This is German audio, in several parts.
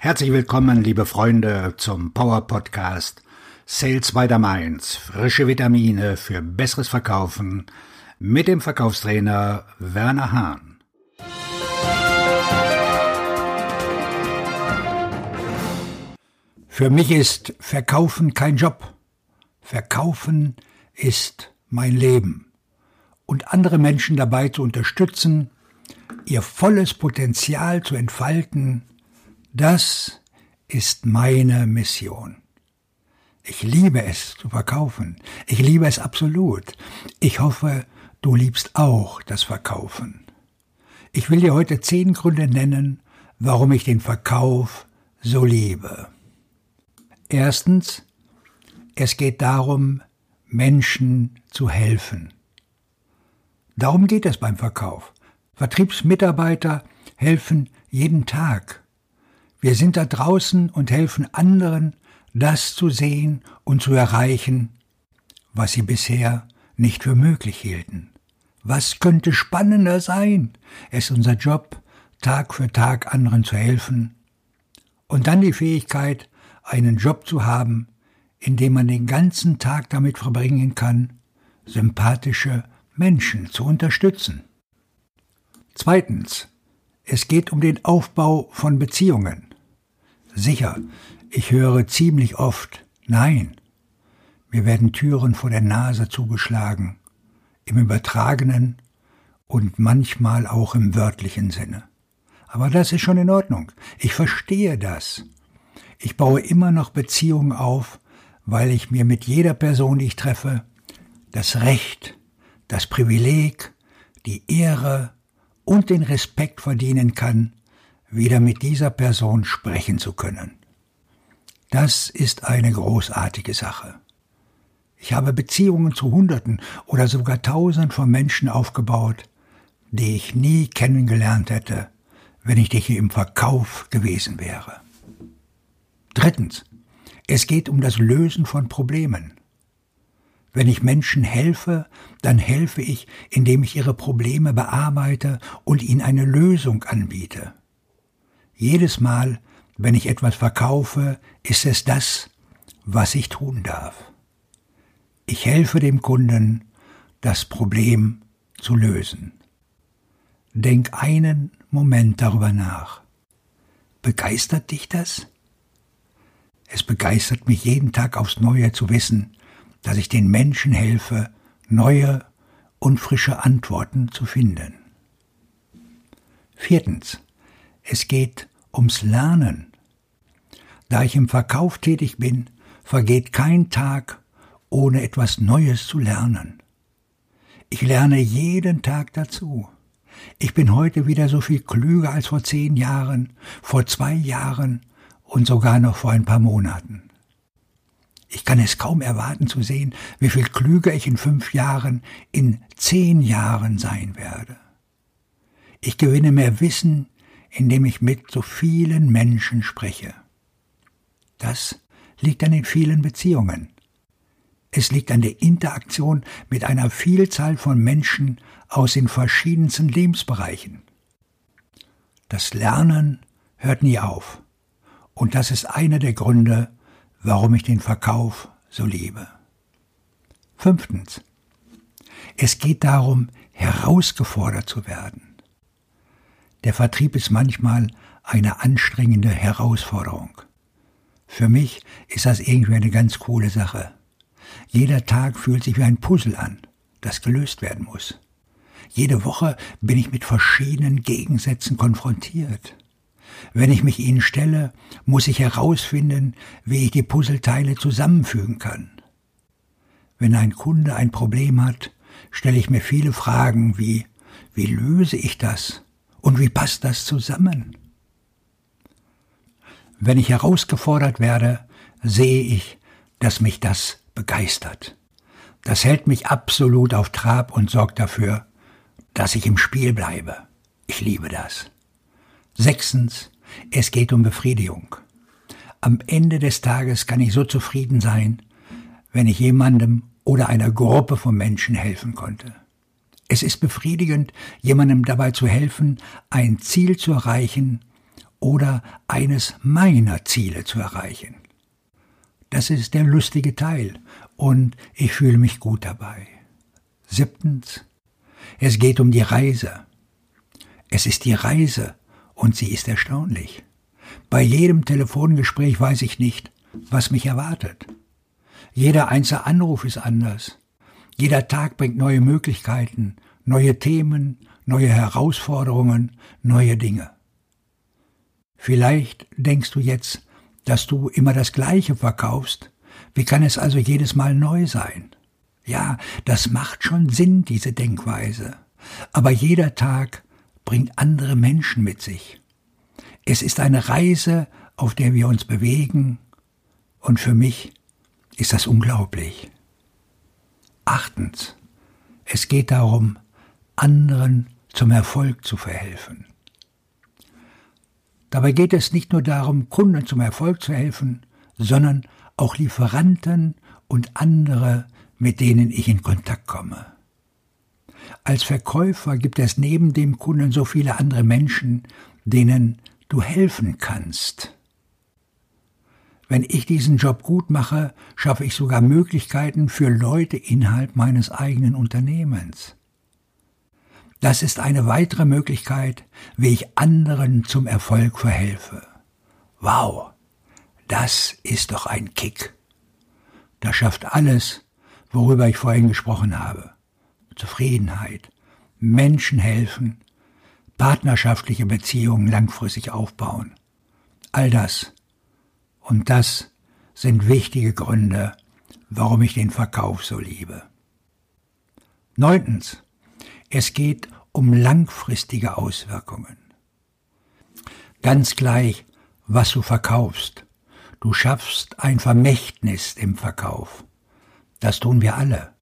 Herzlich willkommen, liebe Freunde, zum Power Podcast Sales by the Mainz. Frische Vitamine für besseres Verkaufen mit dem Verkaufstrainer Werner Hahn. Für mich ist Verkaufen kein Job. Verkaufen ist mein Leben. Und andere Menschen dabei zu unterstützen, ihr volles Potenzial zu entfalten, das ist meine Mission. Ich liebe es zu verkaufen. Ich liebe es absolut. Ich hoffe, du liebst auch das Verkaufen. Ich will dir heute zehn Gründe nennen, warum ich den Verkauf so liebe. Erstens, es geht darum, Menschen zu helfen. Darum geht es beim Verkauf. Vertriebsmitarbeiter helfen jeden Tag. Wir sind da draußen und helfen anderen, das zu sehen und zu erreichen, was sie bisher nicht für möglich hielten. Was könnte spannender sein? Es ist unser Job, Tag für Tag anderen zu helfen und dann die Fähigkeit, einen Job zu haben, in dem man den ganzen Tag damit verbringen kann, sympathische Menschen zu unterstützen. Zweitens, es geht um den Aufbau von Beziehungen. Sicher, ich höre ziemlich oft Nein. Mir werden Türen vor der Nase zugeschlagen, im übertragenen und manchmal auch im wörtlichen Sinne. Aber das ist schon in Ordnung. Ich verstehe das. Ich baue immer noch Beziehungen auf, weil ich mir mit jeder Person, die ich treffe, das Recht, das Privileg, die Ehre und den Respekt verdienen kann, wieder mit dieser Person sprechen zu können. Das ist eine großartige Sache. Ich habe Beziehungen zu Hunderten oder sogar Tausenden von Menschen aufgebaut, die ich nie kennengelernt hätte, wenn ich dich im Verkauf gewesen wäre. Drittens. Es geht um das Lösen von Problemen. Wenn ich Menschen helfe, dann helfe ich, indem ich ihre Probleme bearbeite und ihnen eine Lösung anbiete. Jedes Mal, wenn ich etwas verkaufe, ist es das, was ich tun darf. Ich helfe dem Kunden, das Problem zu lösen. Denk einen Moment darüber nach. Begeistert dich das? Es begeistert mich jeden Tag aufs Neue zu wissen, dass ich den Menschen helfe, neue und frische Antworten zu finden. Viertens. Es geht ums Lernen. Da ich im Verkauf tätig bin, vergeht kein Tag, ohne etwas Neues zu lernen. Ich lerne jeden Tag dazu. Ich bin heute wieder so viel klüger als vor zehn Jahren, vor zwei Jahren und sogar noch vor ein paar Monaten. Ich kann es kaum erwarten zu sehen, wie viel klüger ich in fünf Jahren, in zehn Jahren sein werde. Ich gewinne mehr Wissen, indem ich mit so vielen Menschen spreche. Das liegt an den vielen Beziehungen. Es liegt an der Interaktion mit einer Vielzahl von Menschen aus den verschiedensten Lebensbereichen. Das Lernen hört nie auf. Und das ist einer der Gründe, warum ich den Verkauf so liebe. Fünftens. Es geht darum, herausgefordert zu werden. Der Vertrieb ist manchmal eine anstrengende Herausforderung. Für mich ist das irgendwie eine ganz coole Sache. Jeder Tag fühlt sich wie ein Puzzle an, das gelöst werden muss. Jede Woche bin ich mit verschiedenen Gegensätzen konfrontiert. Wenn ich mich ihnen stelle, muss ich herausfinden, wie ich die Puzzleteile zusammenfügen kann. Wenn ein Kunde ein Problem hat, stelle ich mir viele Fragen wie, wie löse ich das? Und wie passt das zusammen? Wenn ich herausgefordert werde, sehe ich, dass mich das begeistert. Das hält mich absolut auf Trab und sorgt dafür, dass ich im Spiel bleibe. Ich liebe das. Sechstens, es geht um Befriedigung. Am Ende des Tages kann ich so zufrieden sein, wenn ich jemandem oder einer Gruppe von Menschen helfen konnte. Es ist befriedigend, jemandem dabei zu helfen, ein Ziel zu erreichen oder eines meiner Ziele zu erreichen. Das ist der lustige Teil und ich fühle mich gut dabei. Siebtens, es geht um die Reise. Es ist die Reise und sie ist erstaunlich. Bei jedem Telefongespräch weiß ich nicht, was mich erwartet. Jeder einzelne Anruf ist anders. Jeder Tag bringt neue Möglichkeiten, neue Themen, neue Herausforderungen, neue Dinge. Vielleicht denkst du jetzt, dass du immer das Gleiche verkaufst. Wie kann es also jedes Mal neu sein? Ja, das macht schon Sinn, diese Denkweise. Aber jeder Tag bringt andere Menschen mit sich. Es ist eine Reise, auf der wir uns bewegen, und für mich ist das unglaublich. Achtens, es geht darum, anderen zum Erfolg zu verhelfen. Dabei geht es nicht nur darum, Kunden zum Erfolg zu helfen, sondern auch Lieferanten und andere, mit denen ich in Kontakt komme. Als Verkäufer gibt es neben dem Kunden so viele andere Menschen, denen du helfen kannst. Wenn ich diesen Job gut mache, schaffe ich sogar Möglichkeiten für Leute innerhalb meines eigenen Unternehmens. Das ist eine weitere Möglichkeit, wie ich anderen zum Erfolg verhelfe. Wow, das ist doch ein Kick. Das schafft alles, worüber ich vorhin gesprochen habe. Zufriedenheit, Menschen helfen, partnerschaftliche Beziehungen langfristig aufbauen. All das. Und das sind wichtige Gründe, warum ich den Verkauf so liebe. Neuntens. Es geht um langfristige Auswirkungen. Ganz gleich, was du verkaufst. Du schaffst ein Vermächtnis im Verkauf. Das tun wir alle.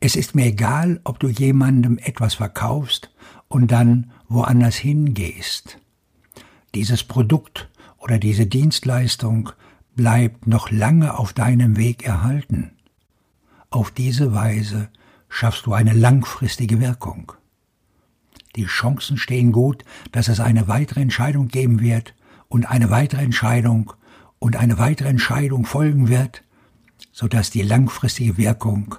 Es ist mir egal, ob du jemandem etwas verkaufst und dann woanders hingehst. Dieses Produkt oder diese Dienstleistung bleibt noch lange auf deinem Weg erhalten. Auf diese Weise schaffst du eine langfristige Wirkung. Die Chancen stehen gut, dass es eine weitere Entscheidung geben wird und eine weitere Entscheidung und eine weitere Entscheidung folgen wird, so dass die langfristige Wirkung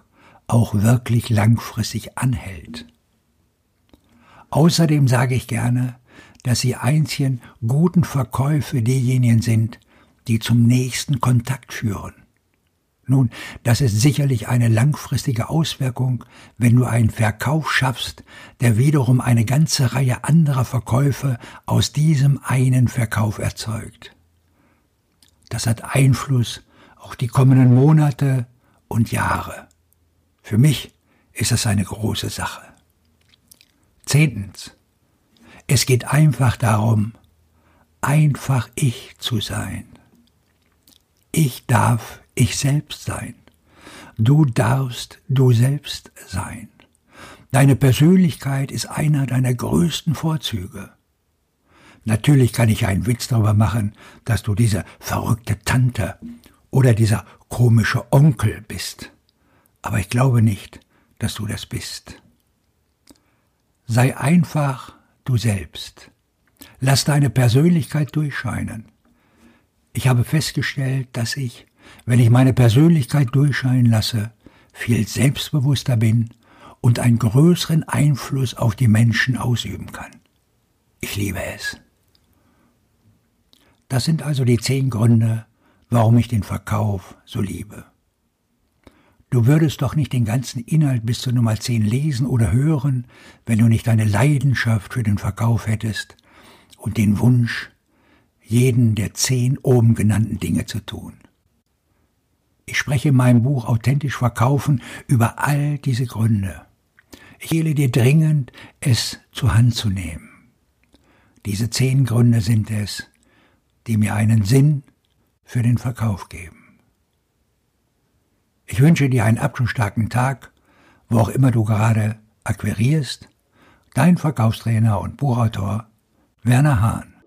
auch wirklich langfristig anhält. Außerdem sage ich gerne, dass die einzigen guten Verkäufe diejenigen sind, die zum nächsten Kontakt führen. Nun, das ist sicherlich eine langfristige Auswirkung, wenn du einen Verkauf schaffst, der wiederum eine ganze Reihe anderer Verkäufe aus diesem einen Verkauf erzeugt. Das hat Einfluss auf die kommenden Monate und Jahre. Für mich ist es eine große Sache. Zehntens. Es geht einfach darum, einfach ich zu sein. Ich darf ich selbst sein. Du darfst du selbst sein. Deine Persönlichkeit ist einer deiner größten Vorzüge. Natürlich kann ich einen Witz darüber machen, dass du diese verrückte Tante oder dieser komische Onkel bist. Aber ich glaube nicht, dass du das bist. Sei einfach du selbst. Lass deine Persönlichkeit durchscheinen. Ich habe festgestellt, dass ich, wenn ich meine Persönlichkeit durchscheinen lasse, viel selbstbewusster bin und einen größeren Einfluss auf die Menschen ausüben kann. Ich liebe es. Das sind also die zehn Gründe, warum ich den Verkauf so liebe. Du würdest doch nicht den ganzen Inhalt bis zur Nummer 10 lesen oder hören, wenn du nicht eine Leidenschaft für den Verkauf hättest und den Wunsch, jeden der zehn oben genannten Dinge zu tun. Ich spreche in meinem Buch Authentisch Verkaufen über all diese Gründe. Ich empfehle dir dringend, es zur Hand zu nehmen. Diese zehn Gründe sind es, die mir einen Sinn für den Verkauf geben. Ich wünsche dir einen abschlussstarken Tag, wo auch immer du gerade akquirierst. Dein Verkaufstrainer und Buchautor Werner Hahn.